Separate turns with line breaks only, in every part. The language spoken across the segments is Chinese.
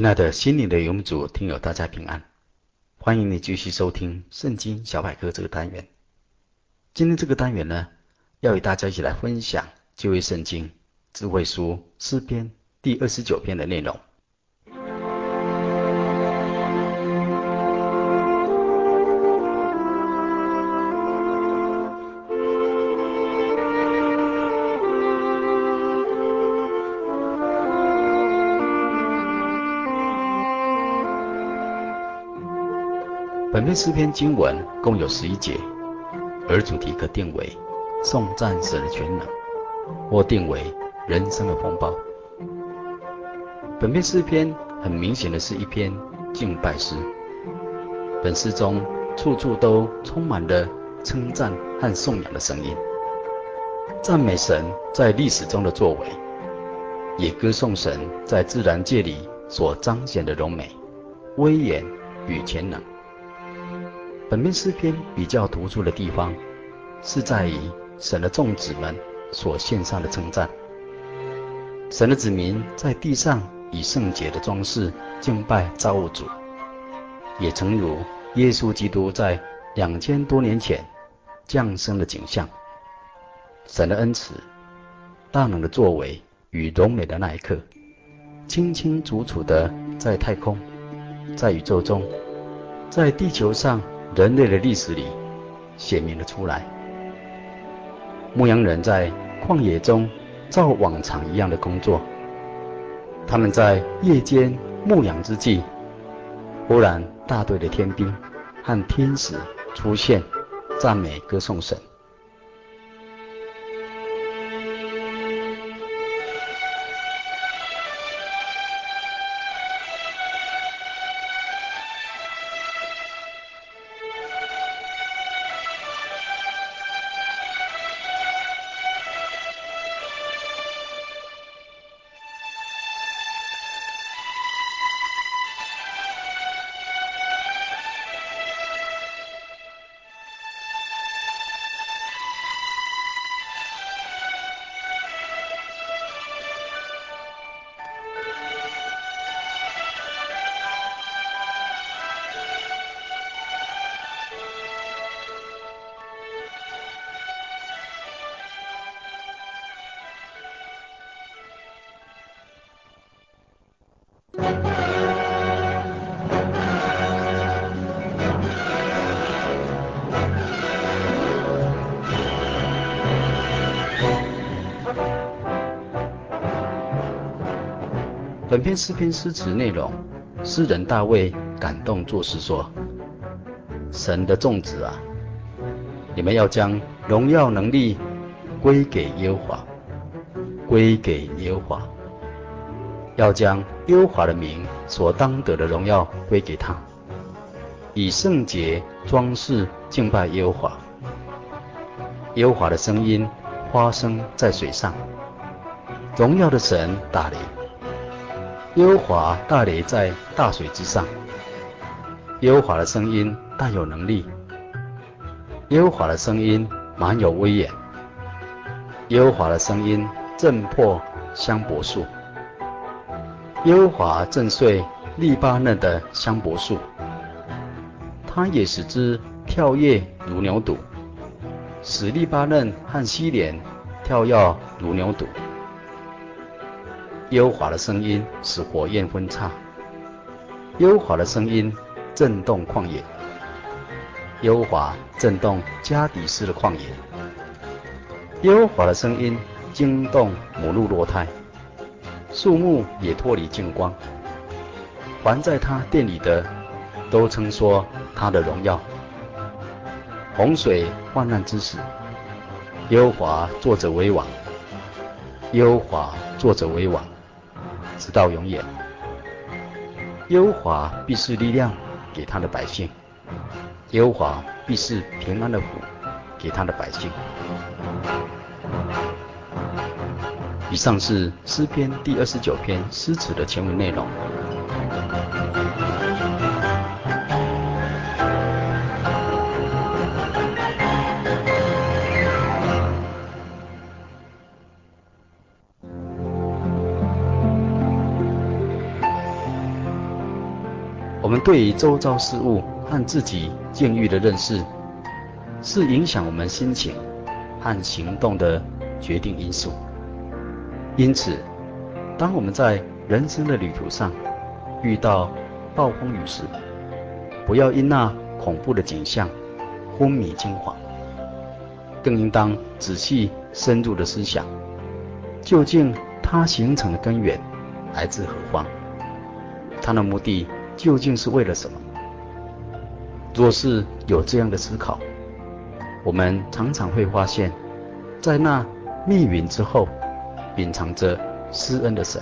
亲爱的心灵的游牧族听友，大家平安，欢迎你继续收听《圣经小百科》这个单元。今天这个单元呢，要与大家一起来分享旧约圣经智慧书诗篇第二十九篇的内容。本篇诗篇经文共有十一节，而主题可定为颂赞神的全能，或定为人生的风暴。本篇诗篇很明显的是一篇敬拜诗。本诗中处处都充满了称赞和颂扬的声音，赞美神在历史中的作为，也歌颂神在自然界里所彰显的荣美、威严与全能。本篇诗篇比较突出的地方，是在于神的众子们所献上的称赞。神的子民在地上以圣洁的装饰敬拜造物主，也诚如耶稣基督在两千多年前降生的景象。神的恩慈、大能的作为与荣美的那一刻，清清楚楚地在太空、在宇宙中、在地球上。人类的历史里显明了出来。牧羊人在旷野中照往常一样的工作，他们在夜间牧羊之际，忽然大队的天兵和天使出现，赞美歌颂神。本篇诗篇诗词内容，诗人大卫感动作诗说：“神的众子啊，你们要将荣耀能力归给耶和华，归给耶和华，要将耶和华的名所当得的荣耀归给他，以圣洁装饰敬拜耶和华。耶和华的声音发声在水上，荣耀的神打雷。”耶和华大雷在大水之上，耶和华的声音大有能力，耶和华的声音满有威严，耶和华的声音震破香柏树，耶和华震碎利巴嫩的香柏树，他也使之跳跃如牛犊，使利巴嫩和希莲跳跃如牛犊。耶和华的声音使火焰分叉，耶和华的声音震动旷野，耶和华震动加底斯的旷野，耶和华的声音惊动母鹿落胎，树木也脱离净光，凡在他殿里的都称说他的荣耀。洪水患难之时，耶和华坐着为王，耶和华。坐着为王，直到永远。优华必是力量给他的百姓，优华必是平安的福给他的百姓。以上是诗篇第二十九篇诗词的全文内容。我们对于周遭事物和自己境遇的认识，是影响我们心情和行动的决定因素。因此，当我们在人生的旅途上遇到暴风雨时，不要因那恐怖的景象昏迷惊慌，更应当仔细深入的思想，究竟它形成的根源来自何方？它的目的究竟是为了什么？若是有这样的思考，我们常常会发现，在那密云之后。隐藏着施恩的神，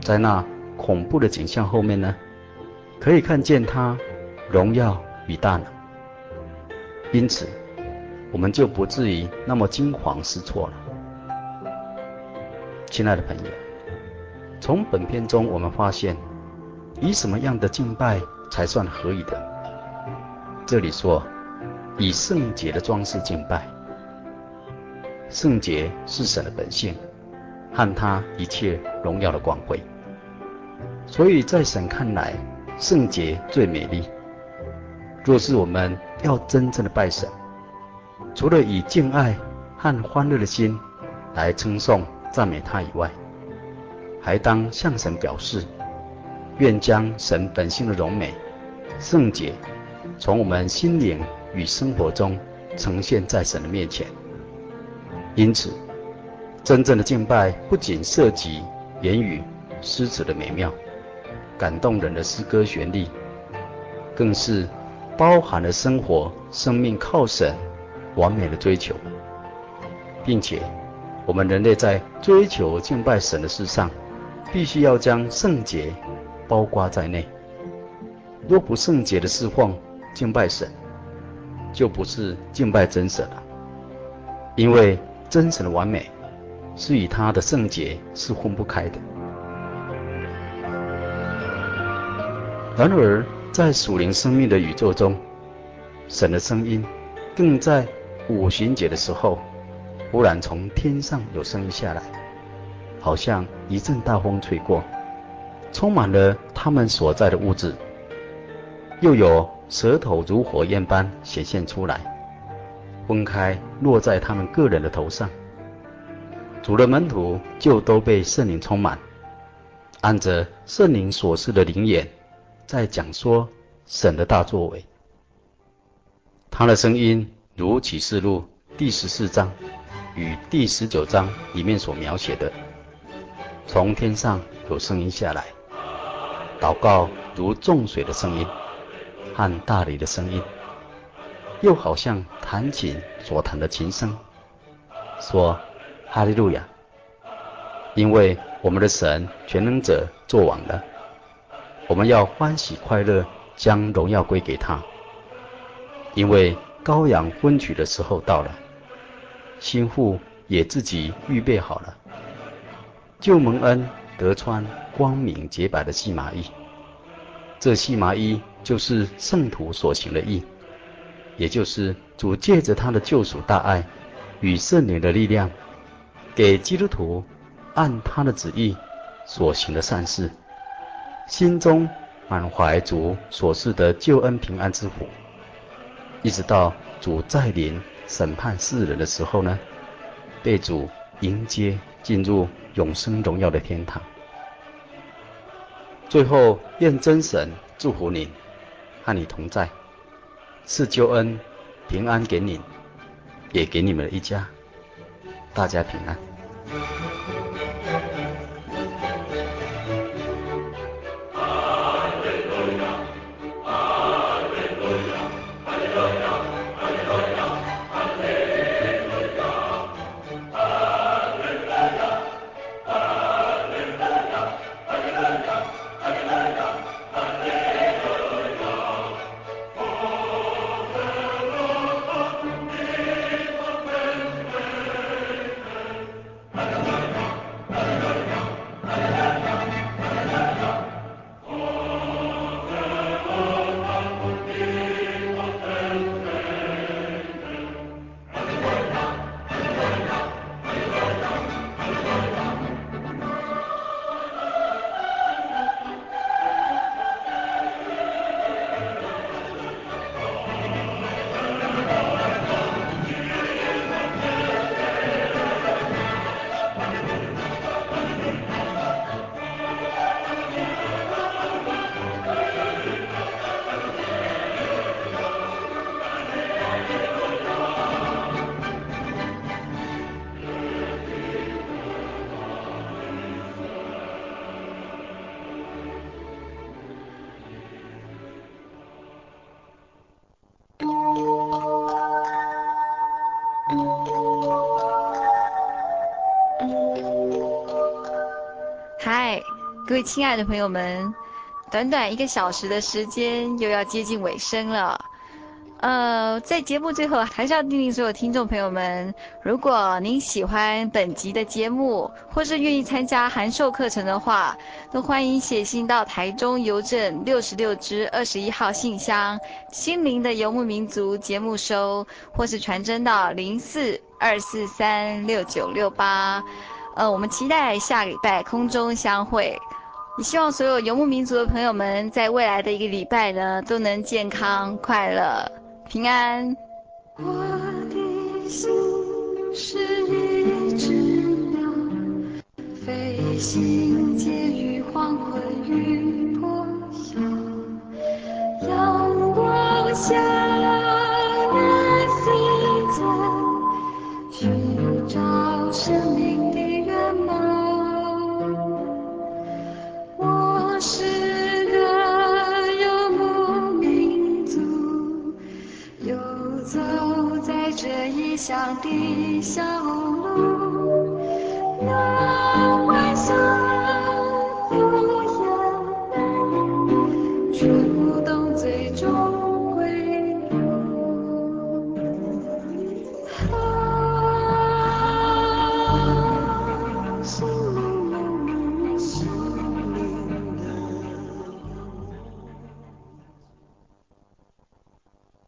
在那恐怖的景象后面呢，可以看见他荣耀与大能。因此，我们就不至于那么惊慌失措了。亲爱的朋友，从本片中我们发现，以什么样的敬拜才算合宜的？这里说，以圣洁的装饰敬拜。圣洁是神的本性。和他一切荣耀的光辉，所以在神看来，圣洁最美丽。若是我们要真正的拜神，除了以敬爱和欢乐的心来称颂赞美他以外，还当向神表示，愿将神本性的荣美、圣洁，从我们心灵与生活中呈现在神的面前。因此。真正的敬拜不仅涉及言语、诗词的美妙、感动人的诗歌旋律，更是包含了生活、生命靠神完美的追求，并且我们人类在追求敬拜神的事上，必须要将圣洁包括在内。若不圣洁的侍奉敬拜神，就不是敬拜真神了，因为真神的完美。是与他的圣洁是分不开的。然而，在属灵生命的宇宙中，神的声音更在五旬节的时候，忽然从天上有声音下来，好像一阵大风吹过，充满了他们所在的屋子，又有舌头如火焰般显现出来，分开落在他们个人的头上。主的门徒就都被圣灵充满，按着圣灵所示的灵言，在讲说神的大作为。他的声音如启示录第十四章与第十九章里面所描写的，从天上有声音下来，祷告如众水的声音和大雷的声音，又好像弹琴所弹的琴声，说。哈利路亚！因为我们的神全能者作王了，我们要欢喜快乐，将荣耀归给他。因为羔羊婚娶的时候到了，新妇也自己预备好了，就蒙恩得穿光明洁白的细麻衣。这细麻衣就是圣徒所行的义，也就是主借着他的救赎大爱与圣灵的力量。给基督徒按他的旨意所行的善事，心中满怀主所赐的救恩平安之福，一直到主再临审判世人的时候呢，被主迎接进入永生荣耀的天堂。最后，愿真神祝福您，和你同在，赐救恩平安给你，也给你们一家。大家平安。
嗨各位亲爱的朋友们，短短一个小时的时间又要接近尾声了。呃，在节目最后，还是要叮咛所有听众朋友们，如果您喜欢本集的节目，或是愿意参加函授课程的话，都欢迎写信到台中邮政六十六支二十一号信箱“心灵的游牧民族”节目收，或是传真到零四二四三六九六八。呃，我们期待下礼拜空中相会。也希望所有游牧民族的朋友们，在未来的一个礼拜呢，都能健康快乐。平安。
我的心是一只鸟，飞行介于黄昏与破晓，阳光下的小